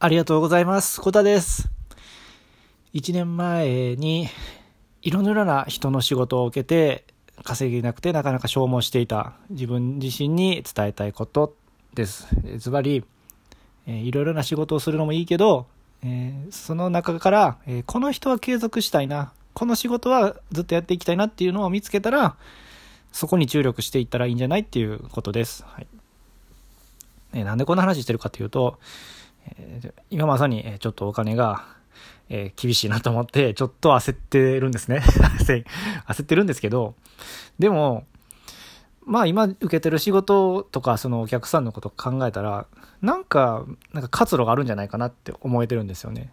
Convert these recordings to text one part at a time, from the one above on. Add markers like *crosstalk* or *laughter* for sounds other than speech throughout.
ありがとうございます。コタです。1年前に、いろいろな人の仕事を受けて、稼げなくてなかなか消耗していた自分自身に伝えたいことです。ズバリ、いろいろな仕事をするのもいいけど、えーその中から、えーこの人は継続したいな、この仕事はずっとやっていきたいなっていうのを見つけたら、そこに注力していったらいいんじゃないっていうことです。はい。えーなんでこんな話してるかというと、えー今まさにえちょっとお金が、えー厳しいなと思って、ちょっと焦ってるんですね。*laughs* 焦ってるんですけど、でも、まあ今受けてる仕事とかそのお客さんのことを考えたら、なんか、なんか活路があるんじゃないかなって思えてるんですよね。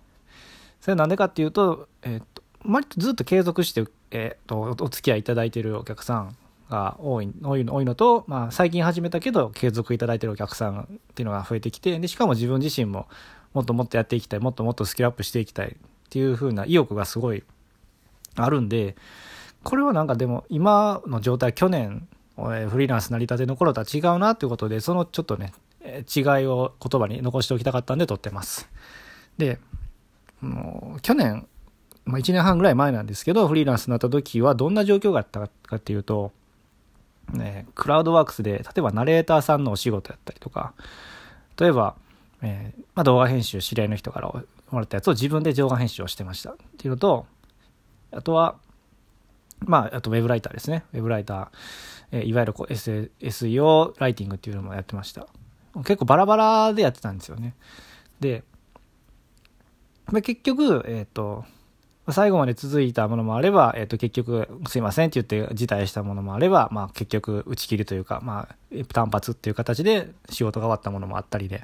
それなんでかっていうと、えーっと、割とずっと継続して、えーっと、お付き合いいただいてるお客さんが多い、多いのと、まあ最近始めたけど継続いただいてるお客さんっていうのが増えてきて、で、しかも自分自身ももっともっとやっていきたい、もっともっとスキルアップしていきたいっていう風な意欲がすごいあるんで、これはなんかでも今の状態、去年、フリーランス成り立ての頃とは違うなっていうことで、そのちょっとね、違いを言葉に残しておきたかったんで撮ってます。で、もう去年、まあ、1年半ぐらい前なんですけど、フリーランスになった時はどんな状況があったかっていうと、ね、クラウドワークスで、例えばナレーターさんのお仕事やったりとか、例えば、えーまあ、動画編集、知り合いの人からもらったやつを自分で動画編集をしてましたっていうのと、あとは、まあ、あとウェブライターですね。ウェブライター、えーいわゆるこう SEO ライティングっていうのもやってました。結構バラバラでやってたんですよね。で、まあ、結局、えっ、と、最後まで続いたものもあれば、えっ、と、結局、すいませんって言って辞退したものもあれば、まあ、結局、打ち切りというか、まあ、単発っていう形で仕事が終わったものもあったりで、っ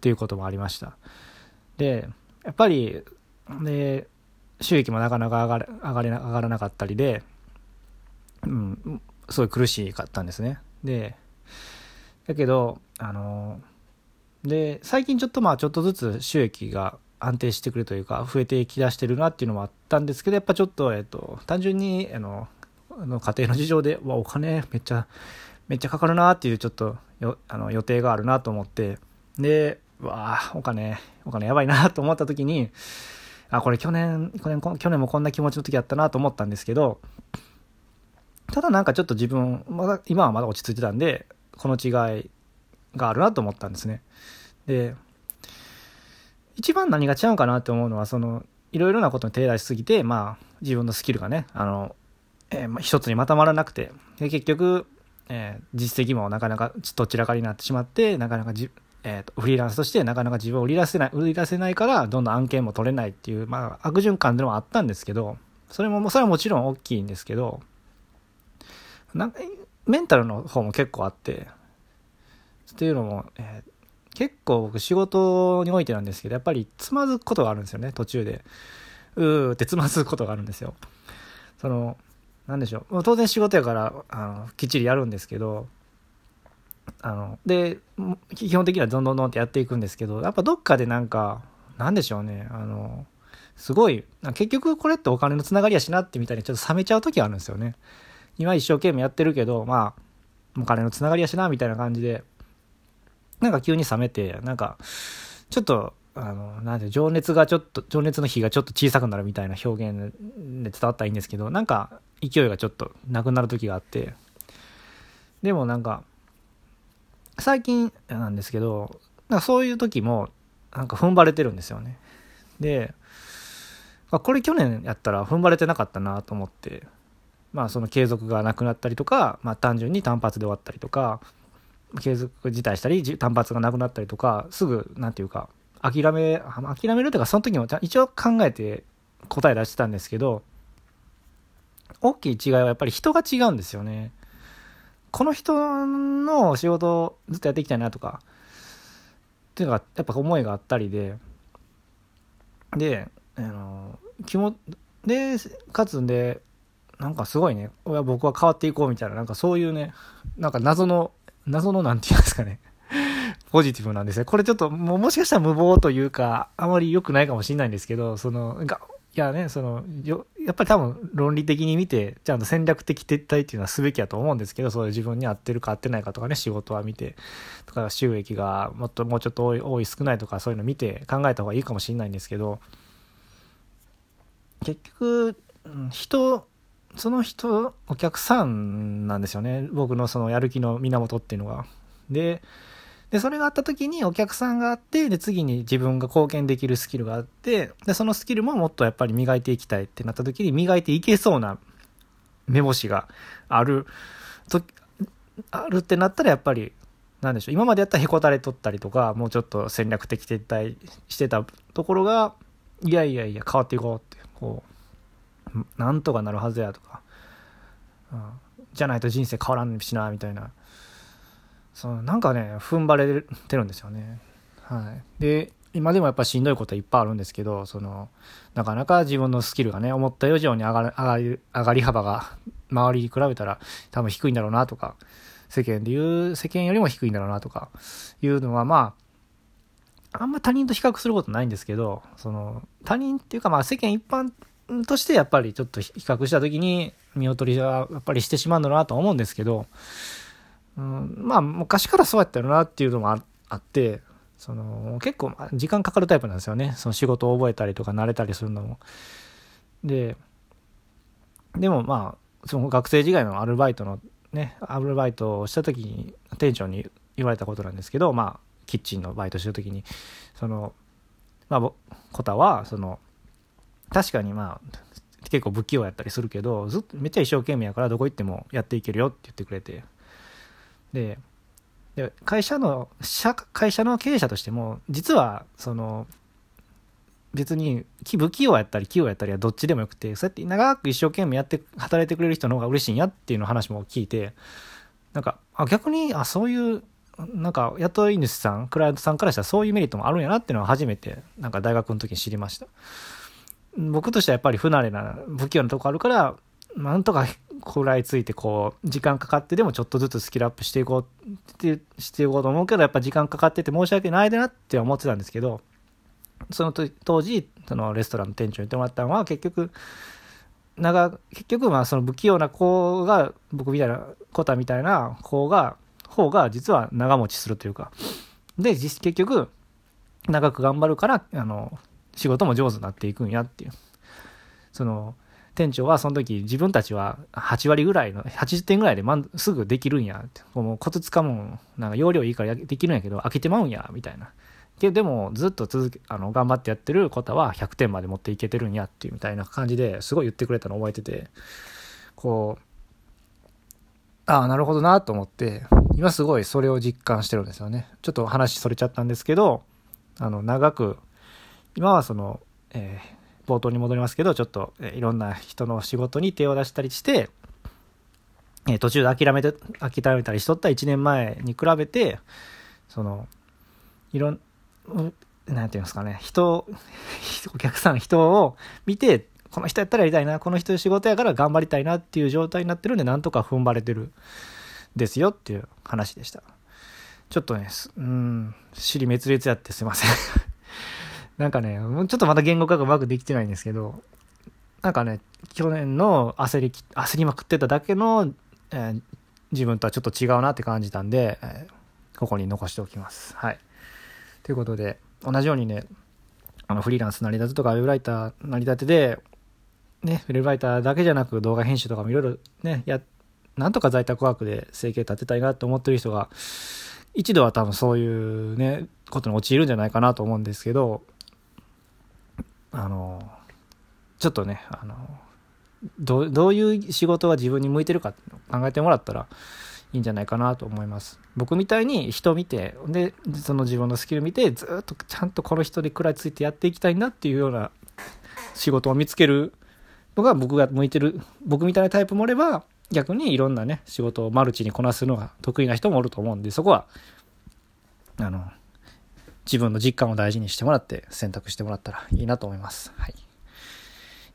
ていうこともありました。で、やっぱり、で、収益もなかなか上がれ上がれな上がらなかったりで、うん、すごい苦しかったんですね。で、だけど、あの、で、最近ちょっとまあちょっとずつ収益が安定してくるというか、増えてきだしてるなっていうのもあったんですけど、やっぱちょっと、えっと、単純に、あの、家庭の事情で、わ、お金めっちゃ、めっちゃかかるなっていうちょっとよあの予定があるなと思って、で、わあ、お金、お金やばいなと思った時に、あ、これ去年、去年、去年もこんな気持ちの時あったなと思ったんですけど、ただなんかちょっと自分、まだ、今はまだ落ち着いてたんで、この違いがあるなと思ったんですね。で、一番何が違うかなって思うのは、その、いろいろなことに手出しすぎて、まあ、自分のスキルがね、あの、えーまあ一つにまとまらなくて、で結局、えー実績もなかなかどちらかになってしまって、なかなかじ、えーとフリーランスとしてなかなか自分を売り出せない、売り出せないから、どんどん案件も取れないっていう、まあ、悪循環でもあったんですけど、それも、それはもちろん大きいんですけど、なんか、メンタルの方も結構あって、っていうのも、えー結構僕仕事においてなんですけど、やっぱりつまずくことがあるんですよね、途中で。うーってつまずくことがあるんですよ。その、なんでしょう。当然仕事やから、あの、きっちりやるんですけど、あの、で、基本的にはどんどんどんってやっていくんですけど、やっぱどっかでなんか、なんでしょうね、あの、すごい、結局これってお金のつながりやしなってみたいにちょっと冷めちゃう時があるんですよね。今一生懸命やってるけど、まあ、お金のつながりやしな、みたいな感じで、なんか急に冷めて、なんか、ちょっと、あの、なんで、情熱がちょっと、情熱の火がちょっと小さくなるみたいな表現で伝わったらいいんですけど、なんか、勢いがちょっとなくなる時があって、でもなんか、最近なんですけど、なんかそういう時も、なんか踏ん張れてるんですよね。で、これ去年やったら踏ん張れてなかったなと思って、まあその継続がなくなったりとか、まあ単純に単発で終わったりとか、継続辞退したり、単発がなくなったりとか、すぐ、なんていうか、諦め、諦めるというか、その時も一応考えて答え出してたんですけど、大きい違いはやっぱり人が違うんですよね。この人の仕事をずっとやっていきたいなとか、っていうのがやっぱ思いがあったりで、で、あの、気も、で、かつんで、なんかすごいね、いや僕は変わっていこうみたいな、なんかそういうね、なんか謎の、謎のなんていうんですかね、*laughs* ポジティブなんですね。これちょっと、ももしかしたら無謀というか、あまり良くないかもしれないんですけど、その、が、いやね、その、よやっぱり多分論理的に見て、ちゃんと戦略的撤退っていうのはすべきやと思うんですけど、そういう自分に合ってるか合ってないかとかね、仕事は見て、とか収益がもっともうちょっと多い、多い少ないとかそういうの見て考えた方がいいかもしれないんですけど、結局、人、その人、お客さんなんですよね。僕のそのやる気の源っていうのが。で、で、それがあった時にお客さんがあって、で、次に自分が貢献できるスキルがあって、で、そのスキルももっとやっぱり磨いていきたいってなった時に、磨いていけそうな目星がある、と、あるってなったらやっぱり、なんでしょう、今までやったらへこたれとったりとか、もうちょっと戦略的撤退してたところが、いやいやいや、変わっていこうって、こう、なんとかなるはずやとか、うん、じゃないと人生変わらんしな、みたいな。そのなんかね、踏ん張れてるんですよね。はい。で、今でもやっぱしんどいことはいっぱいあるんですけど、その、なかなか自分のスキルがね、思った以上に上が、上がり、上がり幅が周りに比べたら多分低いんだろうなとか、世間で言う、世間よりも低いんだろうなとか、いうのはまあ、あんま他人と比較することないんですけど、その、他人っていうかまあ世間一般としてやっぱりちょっと比較した時に見劣りはやっぱりしてしまうんだなと思うんですけど、うん、まあ昔からそうやったよなっていうのもあってその結構時間かかるタイプなんですよねその仕事を覚えたりとか慣れたりするのも。ででもまあその学生時代のアルバイトのねアルバイトをした時に店長に言われたことなんですけどまあキッチンのバイトしてる時にそのまあコタはその確かにまあ結構不器用やったりするけどずっとめっちゃ一生懸命やからどこ行ってもやっていけるよって言ってくれて。でで会社の社会社の経営者としても実はその別に不器用やったり器用やったりはどっちでもよくてそうやって長く一生懸命やって働いてくれる人の方が嬉しいんやっていうの話も聞いてなんかあ逆にあそういうなんか雇い主さんクライアントさんからしたらそういうメリットもあるんやなっていうのは初めてなんか大学の時に知りました。僕としてはやっぱり不慣れな不器用なとこあるからなんとか *laughs* 食らいついてこう時間かかってでもちょっとずつスキルアップしていこうってしていこうと思うけどやっぱ時間かかってて申し訳ないでなって思ってたんですけどその当時そのレストランの店長に言ってもらったのは結局長結局まあその不器用な子が僕みたいなコタみたいな子が方が実は長持ちするというか。で結局長く頑張るからあの仕事も上手になっていくんやっていうその店長はその時自分たちは8割ぐらいの、80点ぐらいですぐできるんやって。もうコツつかむん、なんか容量いいからできるんやけど、飽きてまうんや、みたいな。ででもずっと続け、あの、頑張ってやってることは100点まで持っていけてるんやっていうみたいな感じですごい言ってくれたのを覚えてて、こう、ああ、なるほどなと思って、今すごいそれを実感してるんですよね。ちょっと話それちゃったんですけど、あの、長く、今はその、えー冒頭に戻りますけど、ちょっと、えいろんな人の仕事に手を出したりして、え途中で諦めて、諦めたりしとった1年前に比べて、その、いろん、なんていうんですかね、人、お客さん、人を見て、この人やったらやりたいな、この人仕事やから頑張りたいなっていう状態になってるんで、なんとか踏ん張れてるですよっていう話でした。ちょっとね、うん、尻滅裂やってすいません *laughs* なんかね、もうちょっとまた言語化がうまくできてないんですけど、なんかね、去年の焦り、焦りまくってただけの、えー、自分とはちょっと違うなって感じたんで、えー、ここに残しておきます。はい。ということで、同じようにね、あの、フリーランス成り立てとか、ウェブライター成り立てで、ね、ウェブライターだけじゃなく動画編集とかもいろいろね、や、なんとか在宅ワークで生計立てたいなと思ってる人が、一度は多分そういうね、ことに陥るんじゃないかなと思うんですけど、あの、ちょっとね、あの、どどういう仕事が自分に向いてるか考えてもらったらいいんじゃないかなと思います。僕みたいに人見て、で、その自分のスキル見て、ずっとちゃんとこの人で食らいついてやっていきたいなっていうような仕事を見つけるのが僕が向いてる、僕みたいなタイプもおれば、逆にいろんなね、仕事をマルチにこなすのが得意な人もおると思うんで、そこは、あの、自分の実感を大事にしてもらって選択してもらったらいいなと思います。はい。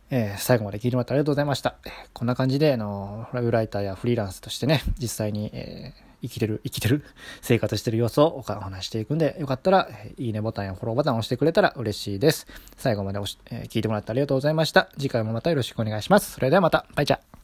えー、最後まで聞いてもらってありがとうございました。こんな感じで、あの、ライブライターやフリーランスとしてね、実際に、えー、生きてる、生きてる、*laughs* 生活してる様子をお話していくんで、よかったら、いいねボタンやフォローボタンを押してくれたら嬉しいです。最後までおし、えー、聞いてもらってありがとうございました。次回もまたよろしくお願いします。それではまた、バイチャ